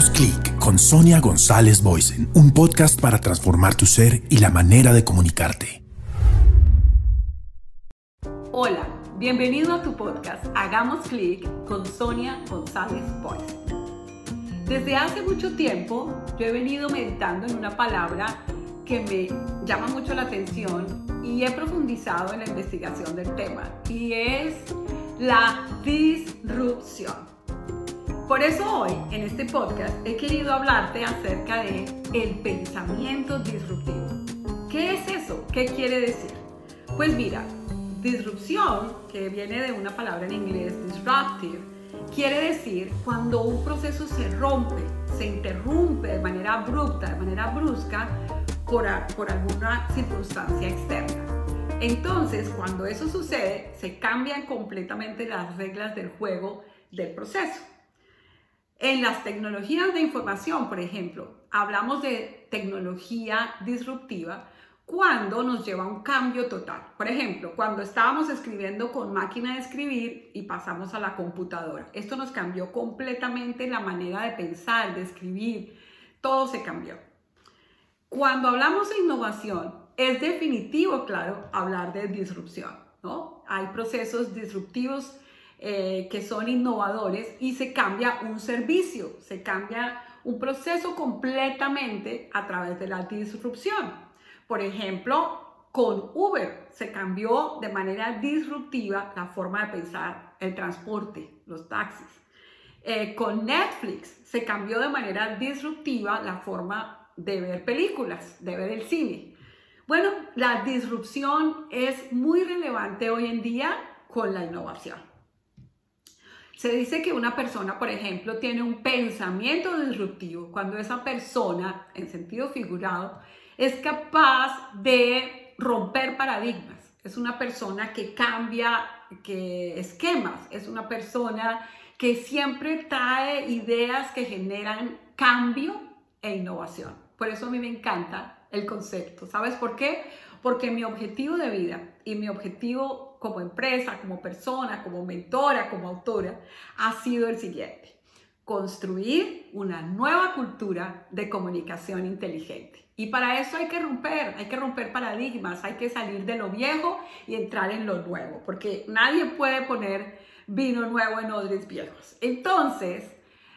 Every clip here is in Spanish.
Hagamos clic con Sonia González Boysen, un podcast para transformar tu ser y la manera de comunicarte. Hola, bienvenido a tu podcast Hagamos clic con Sonia González Boysen. Desde hace mucho tiempo yo he venido meditando en una palabra que me llama mucho la atención y he profundizado en la investigación del tema y es la disrupción. Por eso hoy, en este podcast, he querido hablarte acerca de el pensamiento disruptivo. ¿Qué es eso? ¿Qué quiere decir? Pues mira, disrupción, que viene de una palabra en inglés, disruptive, quiere decir cuando un proceso se rompe, se interrumpe de manera abrupta, de manera brusca, por, por alguna circunstancia externa. Entonces, cuando eso sucede, se cambian completamente las reglas del juego del proceso. En las tecnologías de información, por ejemplo, hablamos de tecnología disruptiva cuando nos lleva a un cambio total. Por ejemplo, cuando estábamos escribiendo con máquina de escribir y pasamos a la computadora. Esto nos cambió completamente la manera de pensar, de escribir. Todo se cambió. Cuando hablamos de innovación, es definitivo, claro, hablar de disrupción, ¿no? Hay procesos disruptivos eh, que son innovadores y se cambia un servicio, se cambia un proceso completamente a través de la disrupción. Por ejemplo, con Uber se cambió de manera disruptiva la forma de pensar el transporte, los taxis. Eh, con Netflix se cambió de manera disruptiva la forma de ver películas, de ver el cine. Bueno, la disrupción es muy relevante hoy en día con la innovación. Se dice que una persona, por ejemplo, tiene un pensamiento disruptivo cuando esa persona, en sentido figurado, es capaz de romper paradigmas. Es una persona que cambia que esquemas, es una persona que siempre trae ideas que generan cambio e innovación. Por eso a mí me encanta el concepto. ¿Sabes por qué? Porque mi objetivo de vida y mi objetivo como empresa, como persona, como mentora, como autora, ha sido el siguiente. Construir una nueva cultura de comunicación inteligente. Y para eso hay que romper, hay que romper paradigmas, hay que salir de lo viejo y entrar en lo nuevo, porque nadie puede poner vino nuevo en odres viejos. Entonces,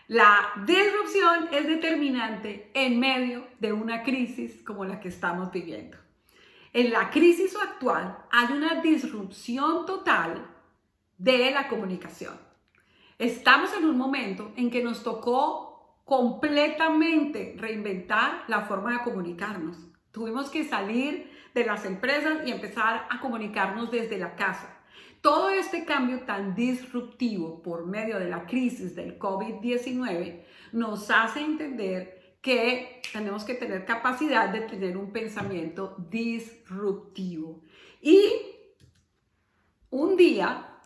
la disrupción es determinante en medio de una crisis como la que estamos viviendo. En la crisis actual hay una disrupción total de la comunicación. Estamos en un momento en que nos tocó completamente reinventar la forma de comunicarnos. Tuvimos que salir de las empresas y empezar a comunicarnos desde la casa. Todo este cambio tan disruptivo por medio de la crisis del COVID-19 nos hace entender que tenemos que tener capacidad de tener un pensamiento disruptivo. Y un día,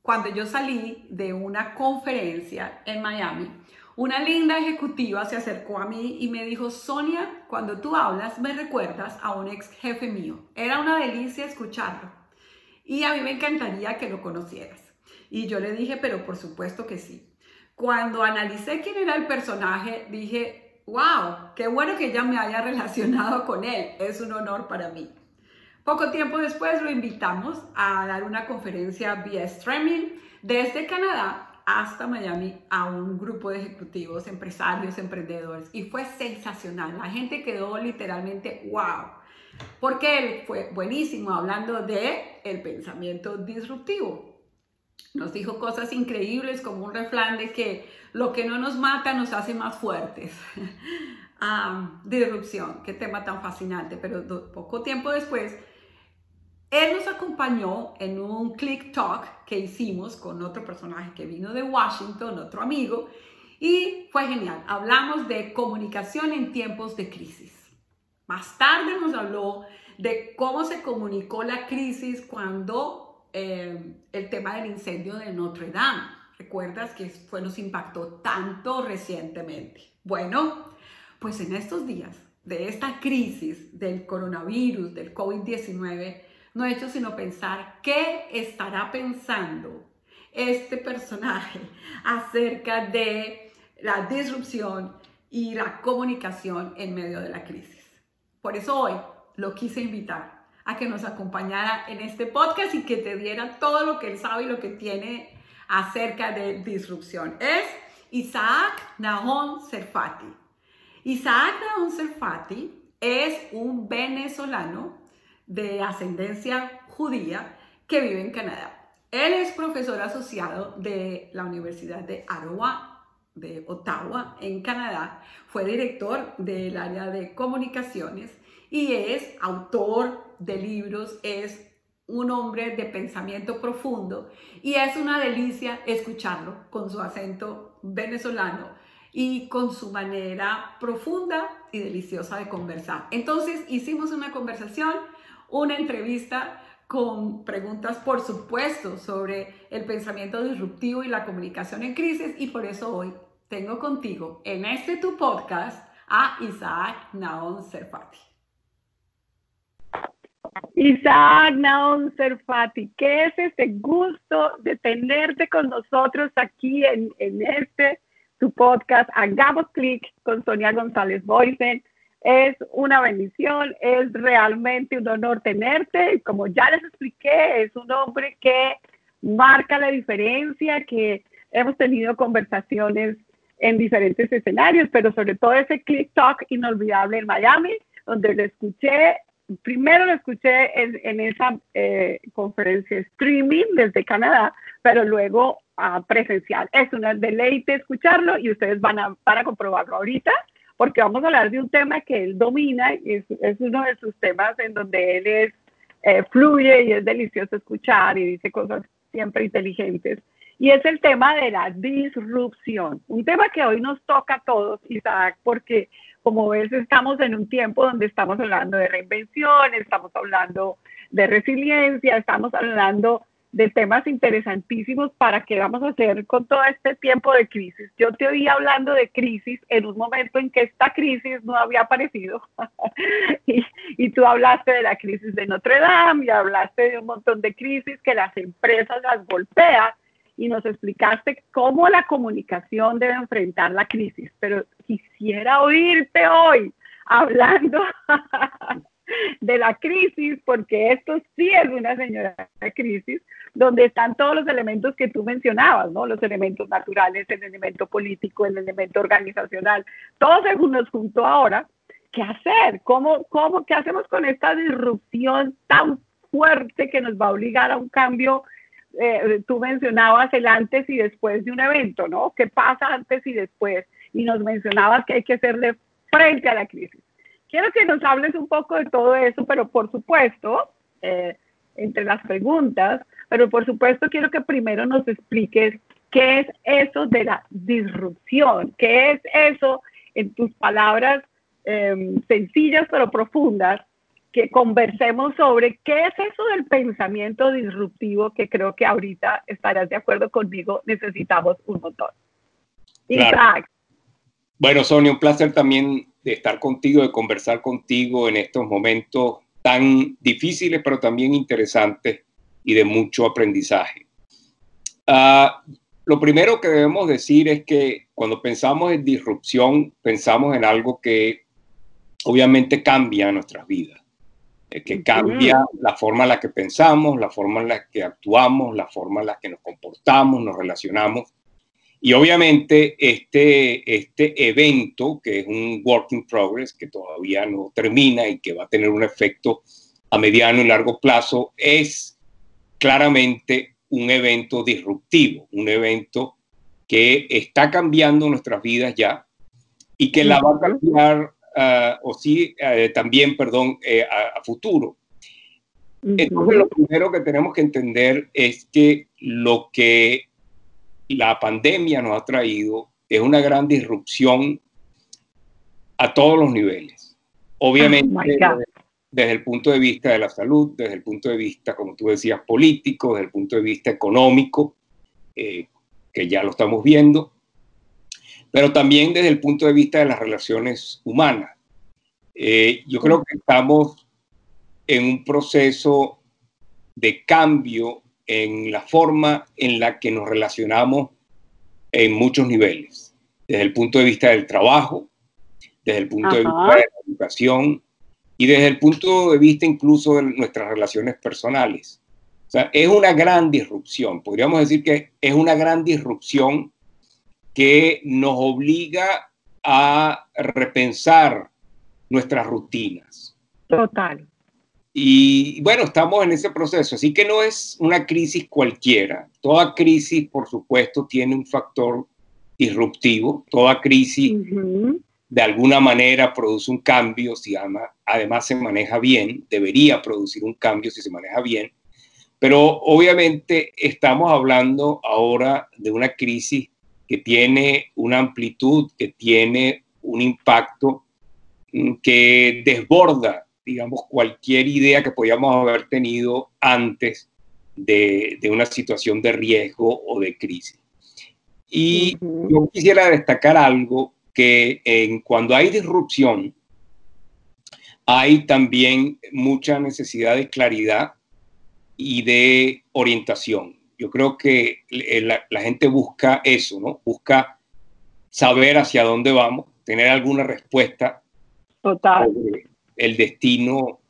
cuando yo salí de una conferencia en Miami, una linda ejecutiva se acercó a mí y me dijo, Sonia, cuando tú hablas me recuerdas a un ex jefe mío. Era una delicia escucharlo. Y a mí me encantaría que lo conocieras. Y yo le dije, pero por supuesto que sí. Cuando analicé quién era el personaje, dije, wow, qué bueno que ya me haya relacionado con él, es un honor para mí. Poco tiempo después lo invitamos a dar una conferencia vía streaming desde Canadá hasta Miami a un grupo de ejecutivos, empresarios, emprendedores y fue sensacional. La gente quedó literalmente wow, porque él fue buenísimo hablando de el pensamiento disruptivo. Nos dijo cosas increíbles como un refrán de que lo que no nos mata nos hace más fuertes. Ah, disrupción, qué tema tan fascinante. Pero poco tiempo después, él nos acompañó en un click talk que hicimos con otro personaje que vino de Washington, otro amigo, y fue genial. Hablamos de comunicación en tiempos de crisis. Más tarde nos habló de cómo se comunicó la crisis cuando eh, el tema del incendio de Notre Dame. ¿Recuerdas que fue, nos impactó tanto recientemente? Bueno, pues en estos días de esta crisis del coronavirus, del COVID-19, no he hecho sino pensar qué estará pensando este personaje acerca de la disrupción y la comunicación en medio de la crisis. Por eso hoy lo quise invitar a que nos acompañara en este podcast y que te diera todo lo que él sabe y lo que tiene acerca de disrupción. Es Isaac Nahon Serfati. Isaac Nahon Serfati es un venezolano de ascendencia judía que vive en Canadá. Él es profesor asociado de la Universidad de Ottawa, de Ottawa, en Canadá. Fue director del área de comunicaciones y es autor de libros, es un hombre de pensamiento profundo y es una delicia escucharlo con su acento venezolano y con su manera profunda y deliciosa de conversar. Entonces hicimos una conversación, una entrevista con preguntas, por supuesto, sobre el pensamiento disruptivo y la comunicación en crisis y por eso hoy tengo contigo en este tu podcast a Isaac Naon Serfati. Isaac Naon Serfati, ¿qué es ese gusto de tenerte con nosotros aquí en, en este tu podcast? Hagamos clic con Sonia González Boysen. Es una bendición, es realmente un honor tenerte. Como ya les expliqué, es un hombre que marca la diferencia, que hemos tenido conversaciones en diferentes escenarios, pero sobre todo ese Click Talk inolvidable en Miami, donde lo escuché primero lo escuché en, esa eh, conferencia streaming desde Canadá, pero luego uh, presencial. Es un deleite escucharlo y ustedes van a, a comprobarlo ahorita porque vamos a hablar de un tema que él domina y es, es uno de sus temas en donde él es, eh, fluye y es delicioso escuchar y dice cosas siempre inteligentes. Y es el tema de la disrupción, un tema que hoy nos toca a todos, Isaac, porque como ves, estamos en un tiempo donde estamos hablando de reinvención, estamos hablando de resiliencia, estamos hablando de temas interesantísimos para qué vamos a hacer con todo este tiempo de crisis. Yo te oí hablando de crisis en un momento en que esta crisis no había aparecido y, y, tú hablaste de la crisis de Notre Dame y hablaste de un montón de crisis que las empresas las golpean y nos explicaste cómo la comunicación debe enfrentar la crisis, pero quisiera oírte hoy hablando de la crisis, porque esto sí es una señora crisis, donde están todos los elementos que tú mencionabas, ¿no? Los elementos naturales, el elemento político, el elemento organizacional, todo se nos juntó ahora. ¿Qué hacer? ¿Cómo, cómo, ¿Qué hacemos con esta disrupción tan fuerte que nos va a obligar a un cambio eh, tú mencionabas el antes y después de un evento, ¿no? ¿Qué pasa antes y después? Y nos mencionabas que hay que hacerle frente a la crisis. Quiero que nos hables un poco de todo eso, pero por supuesto, eh, entre las preguntas, pero por supuesto quiero que primero nos expliques qué es eso de la disrupción, qué es eso en tus palabras em, sencillas pero profundas que conversemos sobre qué es eso del pensamiento disruptivo que creo que ahorita estarás de acuerdo conmigo, necesitamos un montón. Isaac. Bueno, Sonia, un placer también de estar contigo, de conversar contigo en estos momentos tan difíciles, pero también interesantes y de mucho aprendizaje. Uh, lo primero que debemos decir es que cuando pensamos en disrupción, pensamos en algo que obviamente cambia nuestras vidas. Que cambia la forma en la que pensamos, la forma en la que actuamos, la forma en la que nos comportamos, nos relacionamos. Y obviamente este, este evento, que es un work in progress, que todavía no termina y que va a tener un efecto a mediano y largo plazo, es claramente un evento disruptivo, un evento que está cambiando nuestras vidas ya y que la va a cambiar Ah, o sí, eh, también, perdón, eh, a, futuro. Entonces, lo primero que tenemos que entender es que lo que la pandemia nos ha traído es una gran disrupción a todos los niveles. Obviamente, oh desde, el punto de vista de la salud, desde el punto de vista, como tú decías, político, desde el punto de vista económico, eh, que ya lo estamos viendo, pero también desde el punto de vista de las relaciones humanas. Eh, yo creo que estamos en un proceso de cambio en la forma en la que nos relacionamos en muchos niveles. desde el punto de vista del trabajo, desde el punto de vista de la educación y desde el punto de vista incluso de nuestras relaciones personales. O sea, es una gran disrupción. Podríamos decir que es una gran disrupción que nos obliga a repensar nuestras rutinas. Total. Y bueno, estamos en ese proceso, así que no es una crisis cualquiera. Toda crisis, por supuesto, tiene un factor disruptivo. Toda crisis, de alguna manera, produce un cambio si además se maneja bien. Debería producir un cambio si se maneja bien. Pero obviamente estamos hablando ahora de una crisis que tiene una amplitud, que tiene un impacto mm, que desborda digamos, cualquier idea que podíamos haber tenido antes de, una situación de riesgo o de crisis. Y yo quisiera destacar algo que en, cuando hay disrupción, hay también mucha necesidad de claridad y de orientación. Yo creo que la, la, gente busca eso, ¿no? Busca saber hacia dónde vamos, tener alguna respuesta Total el destino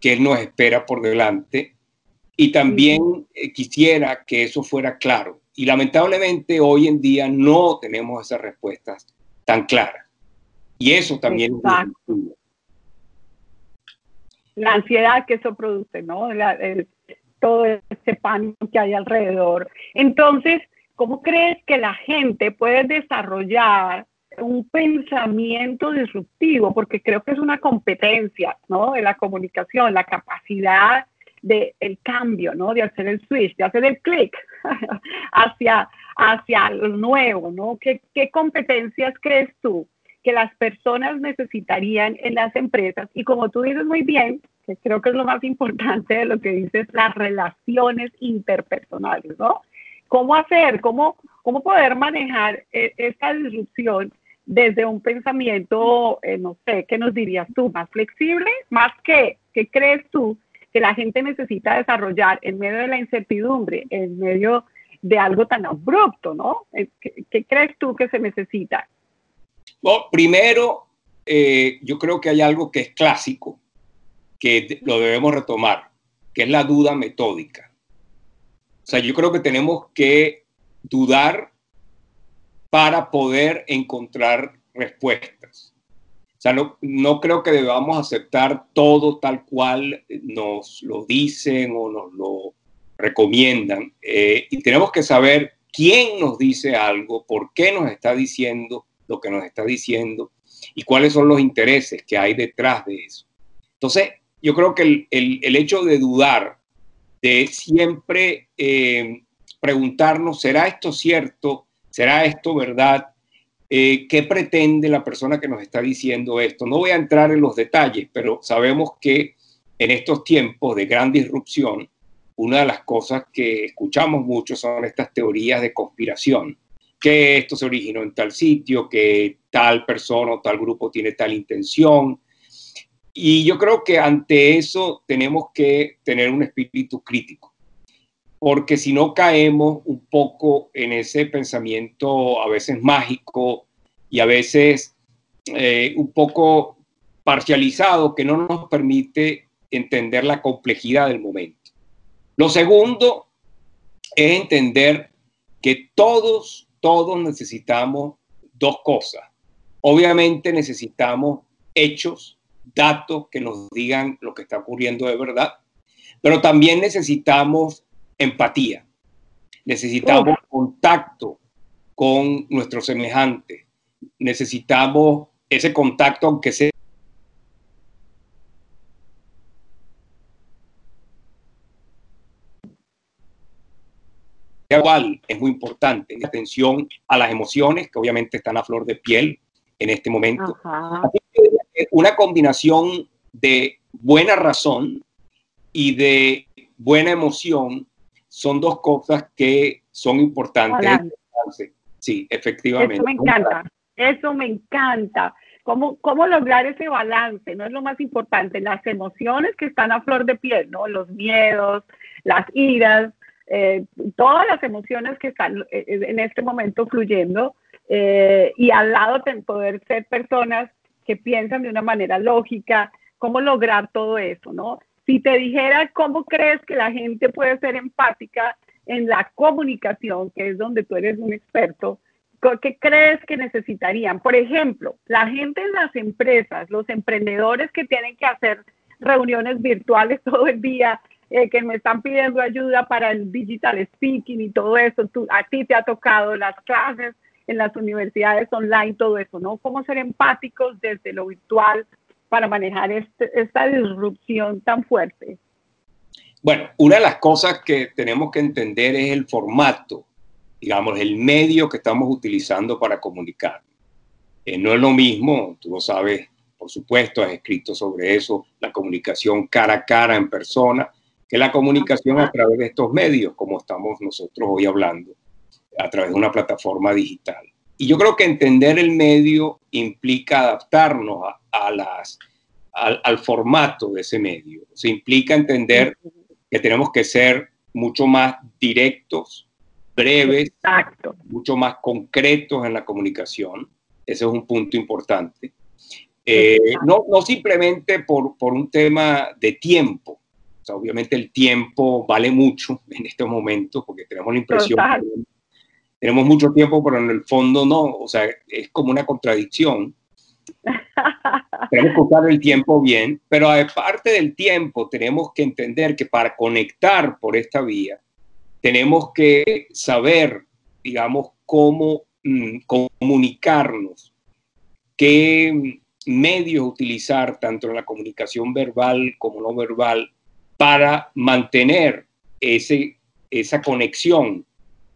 que nos espera por delante. Y también eh, quisiera que eso fuera claro. Y lamentablemente hoy en día no tenemos esas respuestas tan claras. Y eso también es La ansiedad que eso produce, ¿no? Todo ese pánico que hay alrededor. Entonces, ¿cómo crees que la gente puede desarrollar un pensamiento disruptivo, porque creo que es una competencia, ¿no? De la comunicación, la capacidad del el cambio, ¿no? De hacer el switch, de hacer el clic hacia, hacia lo nuevo, ¿no? ¿Qué, ¿Qué competencias crees tú que las personas necesitarían en las empresas? Y como tú dices muy bien, que creo que es lo más importante de lo que dices, las relaciones interpersonales, ¿no? ¿Cómo hacer, cómo, cómo poder manejar eh, esta disrupción desde un pensamiento, eh, no sé, ¿qué nos dirías tú? ¿Más flexible? ¿Más qué? ¿Qué crees tú que la gente necesita desarrollar en medio de la incertidumbre, en medio de algo tan abrupto, ¿no? Eh, ¿Qué, crees tú que se necesita? Bueno, primero, eh, yo creo que hay algo que es clásico, que lo debemos retomar, que es la duda metódica. O sea, yo creo que tenemos que dudar para poder encontrar respuestas. O sea, no, no creo que debamos aceptar todo tal cual nos lo dicen o nos lo recomiendan. Eh, y tenemos que saber quién nos dice algo, por qué nos está diciendo lo que nos está diciendo y cuáles son los intereses que hay detrás de eso. Entonces, yo creo que el, el, el hecho de dudar, de siempre eh, preguntarnos, ¿será esto cierto? ¿Será esto verdad? Eh, ¿Qué pretende la persona que nos está diciendo esto? No voy a entrar en los detalles, pero sabemos que en estos tiempos de gran disrupción, una de las cosas que escuchamos mucho son estas teorías de conspiración, que esto se originó en tal sitio, que tal persona o tal grupo tiene tal intención. Y yo creo que ante eso tenemos que tener un espíritu crítico porque si no caemos un poco en ese pensamiento a veces mágico y a veces eh, un poco parcializado que no nos permite entender la complejidad del momento. Lo segundo es entender que todos, todos necesitamos dos cosas. Obviamente necesitamos hechos, datos que nos digan lo que está ocurriendo de verdad, pero también necesitamos empatía. Necesitamos contacto con nuestros semejantes. Necesitamos ese contacto, aunque sea igual es muy importante. Atención a las emociones que obviamente están a flor de piel en este momento. Una combinación de buena razón y de buena emoción son dos cosas que son importantes. Sí, efectivamente. Eso me encanta, eso me encanta. ¿Cómo, ¿Cómo lograr ese balance? No es lo más importante, las emociones que están a flor de piel, ¿no? Los miedos, las iras, eh, todas las emociones que están eh, en este momento fluyendo, eh, y al lado poder ser personas que piensan de una manera lógica, cómo lograr todo eso, ¿no? Si te dijera cómo crees que la gente puede ser empática en la comunicación, que es donde tú eres un experto, ¿qué crees que necesitarían? Por ejemplo, la gente en las empresas, los emprendedores que tienen que hacer reuniones virtuales todo el día, eh, que me están pidiendo ayuda para el digital speaking y todo eso, tú, a ti te ha tocado las clases en las universidades online, todo eso, ¿no? Cómo ser empáticos desde lo virtual para manejar este, esta disrupción tan fuerte. Bueno, una de las cosas que tenemos que entender es el formato, digamos, el medio que estamos utilizando para comunicar. Eh, no es lo mismo, tú lo sabes, por supuesto, has escrito sobre eso, la comunicación cara a cara en persona, que la comunicación a través de estos medios, como estamos nosotros hoy hablando a través de una plataforma digital. Y yo creo que entender el medio implica adaptarnos a, las, al, formato de ese medio. Se implica entender que tenemos que ser mucho más directos, breves, mucho más concretos en la comunicación. Ese es un punto importante. Eh, no, no, simplemente por, por, un tema de tiempo. obviamente el tiempo vale mucho en estos momentos porque tenemos la impresión tenemos mucho tiempo, pero en el fondo no. O sea, es como una contradicción. tenemos que usar el tiempo bien, pero aparte del tiempo, tenemos que entender que para conectar por esta vía, tenemos que saber, digamos, cómo mm, comunicarnos, qué medios utilizar, tanto en la comunicación verbal como no verbal, para mantener ese, esa conexión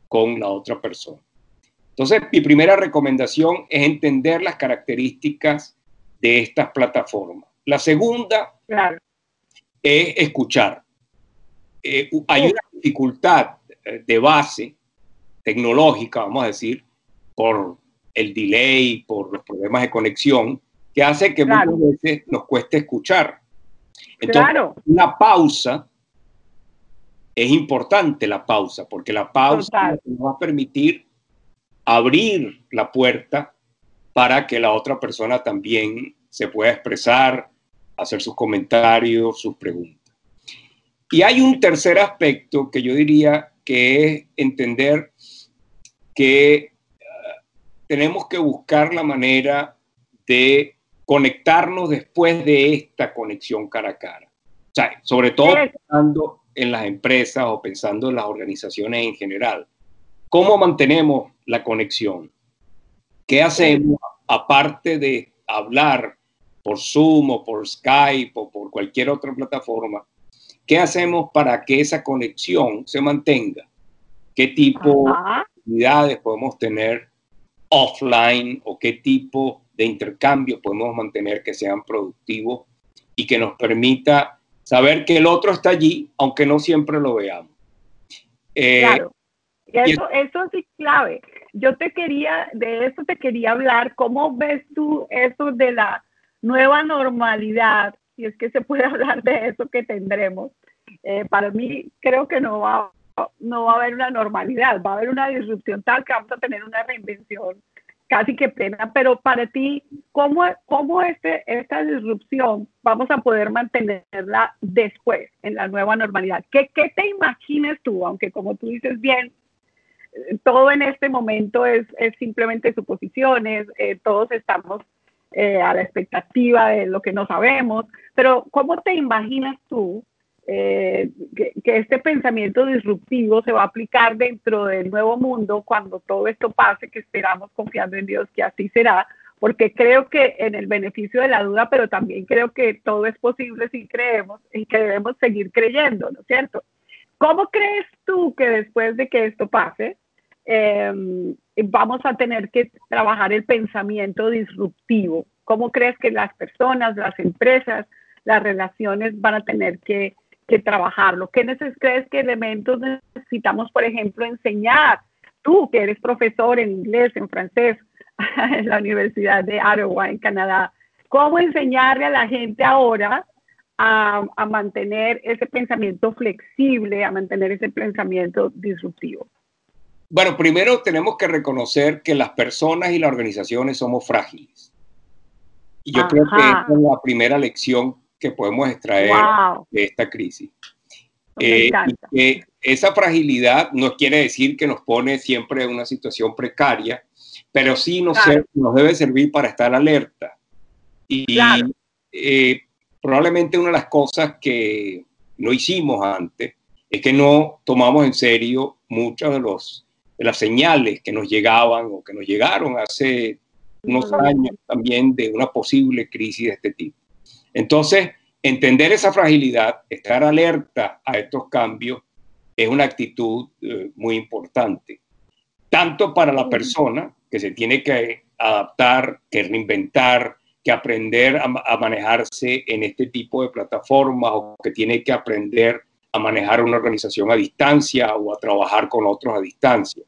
con la otra persona. Entonces, mi primera recomendación es entender las características de estas plataformas. La segunda es escuchar. Eh, hay una dificultad eh, de base tecnológica, vamos a decir, por el delay, por los problemas de conexión, que hace que muchas veces nos cueste escuchar. Entonces, una pausa es importante la pausa, porque la pausa nos va a permitir abrir la puerta para que la otra persona también se pueda expresar, hacer sus comentarios, sus preguntas. Y hay un tercer aspecto que yo diría que es entender que eh, tenemos que buscar la manera de conectarnos después de esta conexión cara a cara. O sea, sobre todo pensando en las empresas o pensando en las organizaciones en general. ¿Cómo mantenemos la conexión? ¿Qué hacemos aparte de hablar por Zoom o por Skype o por cualquier otra plataforma? ¿Qué hacemos para que esa conexión se mantenga? ¿Qué tipo de actividades podemos tener offline o qué tipo de intercambio podemos mantener que sean productivos y que nos permita saber que el otro está allí, aunque no siempre lo veamos. Eh, claro, eso, eso es clave. Yo te quería, de eso te quería hablar, ¿cómo ves tú eso de la nueva normalidad? Si es que se puede hablar de eso que tendremos. Eh, para mí creo que no va, no va a haber una normalidad, va a haber una disrupción tal que vamos a tener una reinvención casi que plena, pero para ti, ¿cómo, cómo este, esta disrupción vamos a poder mantenerla después, en la nueva normalidad? ¿Qué, qué te imaginas tú? Aunque como tú dices bien, todo en este momento es, es simplemente suposiciones, eh, todos estamos eh, a la expectativa de lo que no sabemos, pero ¿cómo te imaginas tú eh, que, este pensamiento disruptivo se va a aplicar dentro del nuevo mundo cuando todo esto pase, que esperamos confiando en Dios que así será, porque creo que en el beneficio de la duda, pero también creo que todo es posible si creemos y que debemos seguir creyendo, ¿no es cierto? ¿Cómo crees tú que después de que esto pase, em, vamos a tener que trabajar el pensamiento disruptivo? ¿Cómo crees que las personas, las empresas, las relaciones van a tener que que trabajarlo. ¿Qué crees que elementos necesitamos, por ejemplo, enseñar? Tú, que eres profesor en inglés, en francés, en la Universidad de Ottawa, en Canadá, ¿cómo enseñarle a la gente ahora a, a mantener ese pensamiento flexible, a mantener ese pensamiento disruptivo? Bueno, primero tenemos que reconocer que las personas y las organizaciones somos frágiles. Y yo creo que esa es la primera lección que podemos extraer de esta crisis. Eh, esa fragilidad no quiere decir que nos pone siempre en una situación precaria, pero sí nos, nos debe servir para estar alerta. Y eh, probablemente una de las cosas que no hicimos antes es que no tomamos en serio muchas de, los, de las señales que nos llegaban o que nos llegaron hace unos años también de una posible crisis de este tipo. Entonces, entender esa fragilidad, estar alerta a estos cambios, es una actitud eh, muy importante, tanto para la persona que se tiene que adaptar, que reinventar, que aprender a, manejarse en este tipo de plataformas o que tiene que aprender a manejar una organización a distancia o a trabajar con otros a distancia.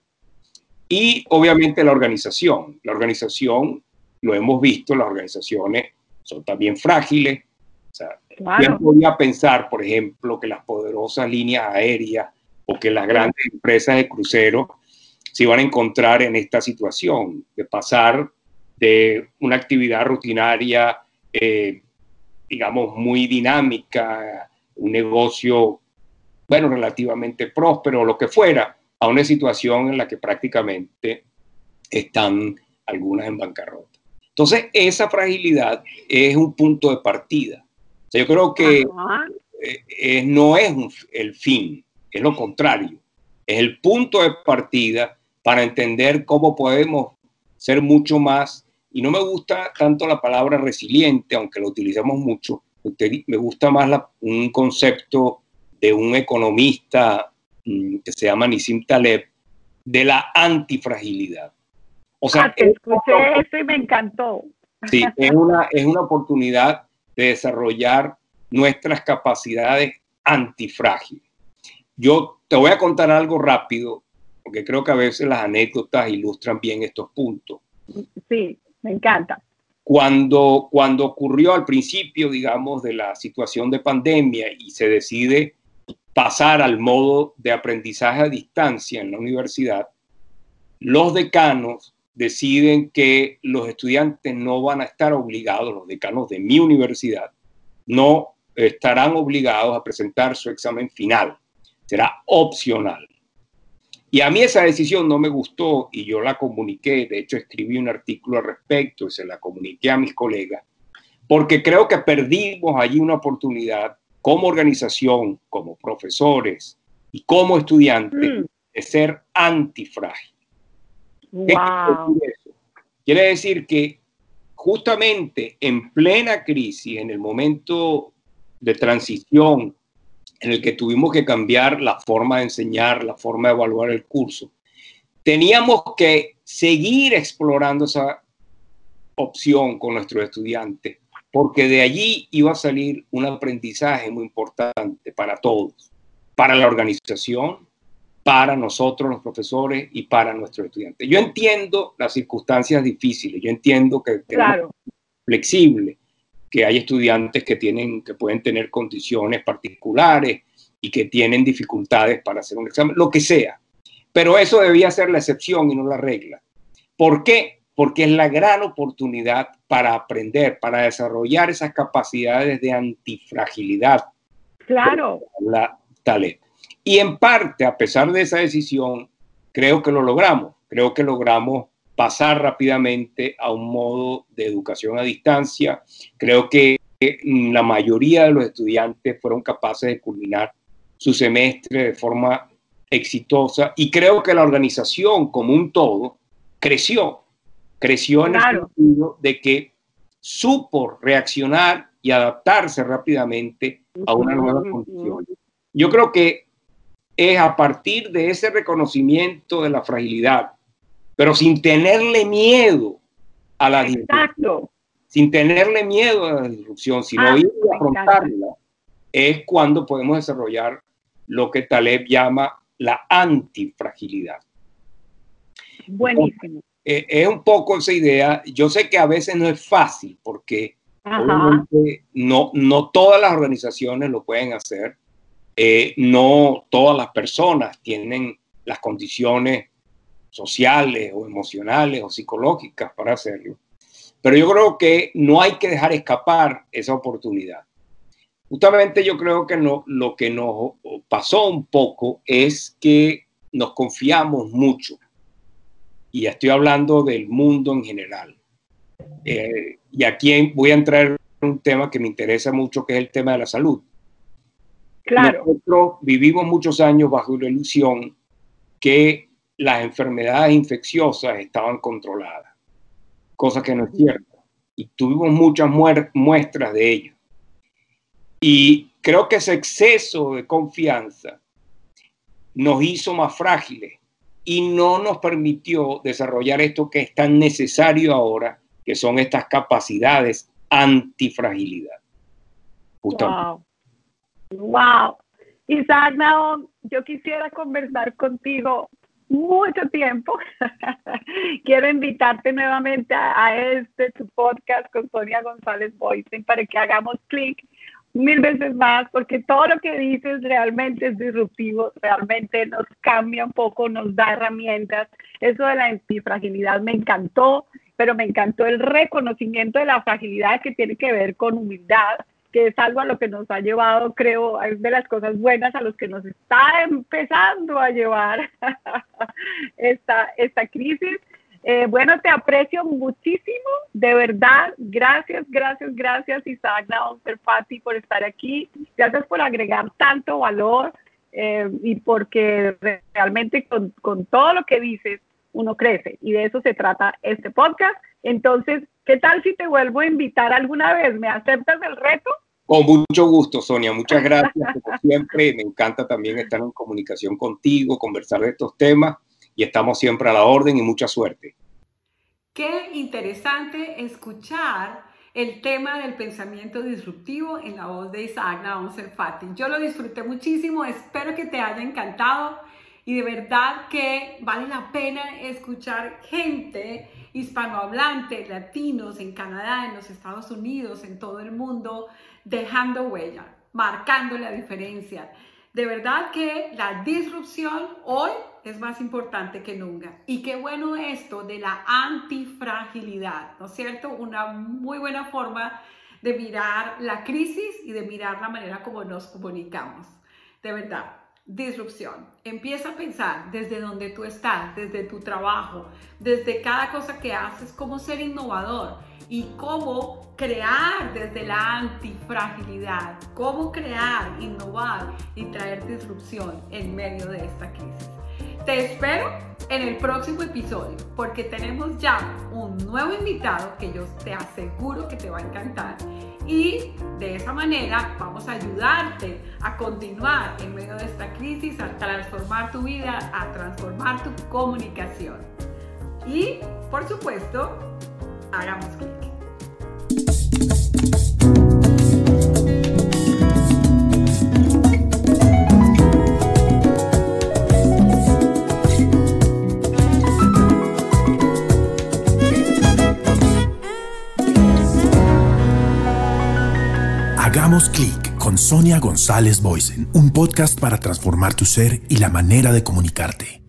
Y obviamente la organización. La organización, lo hemos visto, las organizaciones son también frágiles. O sea, ¿Quién podía pensar, por ejemplo, que las poderosas líneas aéreas o que las grandes empresas de cruceros se iban a encontrar en esta situación de pasar de una actividad rutinaria, eh, digamos, muy dinámica, un negocio, bueno, relativamente próspero, lo que fuera, a una situación en la que prácticamente están algunas en bancarrota. Entonces, esa fragilidad es un punto de partida. yo creo que eh, no es el fin, es lo contrario. Es el punto de partida para entender cómo podemos ser mucho más y no me gusta tanto la palabra resiliente, aunque lo utilizamos mucho. Me gusta más un concepto de un economista mm, que se llama Nissim Taleb, de la antifragilidad. O sea, ah, escuché eso y me encantó. Sí, es una, es una oportunidad de desarrollar nuestras capacidades antifrágiles. Yo te voy a contar algo rápido, porque creo que a veces las anécdotas ilustran bien estos puntos. Sí. Me encanta. Cuando, cuando ocurrió al principio, digamos, de la situación de pandemia y se decide pasar al modo de aprendizaje a distancia en la universidad, los decanos deciden que los estudiantes no van a estar obligados, los decanos de mi universidad, no estarán obligados a presentar su examen final. Será opcional. Y a mí esa decisión no me gustó y yo la comuniqué, de hecho escribí un artículo al respecto y se la comuniqué a mis colegas, porque creo que perdimos allí una oportunidad como organización, como profesores y como estudiantes mm. de ser antifrágil. Wow. quiere decir que justamente en plena crisis, en el momento de transición en el que tuvimos que cambiar la forma de enseñar, la forma de evaluar el curso, teníamos que seguir explorando esa opción con nuestros estudiantes, porque de allí iba a salir un aprendizaje muy importante para todos, para la organización, para nosotros los profesores y para nuestros estudiantes. Yo entiendo las circunstancias difíciles, yo entiendo que claro. flexible, que hay estudiantes que, tienen, que pueden tener condiciones particulares y que tienen dificultades para hacer un examen, lo que sea. Pero eso debía ser la excepción y no la regla. ¿Por qué? Porque es la gran oportunidad para aprender, para desarrollar esas capacidades de antifragilidad. Claro. La talent. Y en parte, a pesar de esa decisión, creo que lo logramos. Creo que logramos pasar rápidamente a un modo de educación a distancia. Creo que la mayoría de los estudiantes fueron capaces de culminar su semestre de forma exitosa y creo que la organización como un todo creció, creció en el sentido de que supo reaccionar y adaptarse rápidamente a una nueva condición. Yo creo que es a partir de ese reconocimiento de la fragilidad pero sin tenerle miedo a la disrupción. Sin tenerle miedo a la disrupción, sino ah, ir a afrontarla, es cuando podemos desarrollar lo que Taleb llama la antifragilidad. Buenísimo. Eh, es un poco esa idea. Yo sé que a veces no es fácil porque no, no todas las organizaciones lo pueden hacer. Eh, no todas las personas tienen las condiciones sociales o emocionales o psicológicas para hacerlo. Pero yo creo que no hay que dejar escapar esa oportunidad. Justamente yo creo que no, lo que nos pasó un poco es que nos confiamos mucho. Y estoy hablando del mundo en general. Eh, y aquí voy a entrar en un tema que me interesa mucho, que es el tema de la salud. Claro. Nosotros vivimos muchos años bajo la ilusión que las enfermedades infecciosas estaban controladas, cosa que no es cierto. Y tuvimos muchas muestras de ello. Y creo que ese exceso de confianza nos hizo más frágiles y no nos permitió desarrollar esto que es tan necesario ahora, que son estas capacidades antifragilidad. Wow. Wow. Isaac, yo quisiera conversar contigo mucho tiempo. Quiero invitarte nuevamente a, este tu podcast con Sonia González Boysen para que hagamos clic mil veces más, porque todo lo que dices realmente es disruptivo, realmente nos cambia un poco, nos da herramientas. Eso de la antifragilidad me encantó, pero me encantó el reconocimiento de la fragilidad que tiene que ver con humildad, que es algo a lo que nos ha llevado, creo, es de las cosas buenas a los que nos está empezando a llevar esta, esta crisis. Eh, bueno, te aprecio muchísimo, de verdad. Gracias, gracias, gracias, Isaac Fati, por estar aquí. Gracias por agregar tanto valor eh, y porque realmente con, con todo lo que dices, uno crece y de eso se trata este podcast. Entonces, ¿qué tal si te vuelvo a invitar alguna vez? ¿Me aceptas el reto? Con mucho gusto, Sonia. Muchas gracias, como siempre. Me encanta también estar en comunicación contigo, conversar de estos temas y estamos siempre a la orden y mucha suerte. Qué interesante escuchar el tema del pensamiento disruptivo en la voz de Isaac Naum Fati. Yo lo disfruté muchísimo, espero que te haya encantado y de verdad que vale la pena escuchar gente hispanohablante, latinos en Canadá, en los Estados Unidos, en todo el mundo, dejando huella, marcando la diferencia. De verdad que la disrupción hoy es más importante que nunca. Y qué bueno esto de la antifragilidad, ¿no es cierto? Una muy buena forma de mirar la crisis y de mirar la manera como nos comunicamos. De verdad, disrupción. Empieza a pensar desde donde tú estás, desde tu trabajo, desde cada cosa que haces, cómo ser innovador y cómo crear desde la antifragilidad, cómo crear, innovar y traer disrupción en medio de esta crisis. Te espero en el próximo episodio porque tenemos ya un nuevo invitado que yo te aseguro que te va a encantar y de esa manera vamos a ayudarte a continuar en medio de esta crisis, a transformar tu vida, a transformar tu comunicación. Y por supuesto, hagamos clic. Hagamos clic con Sonia González Boysen, un podcast para transformar tu ser y la manera de comunicarte.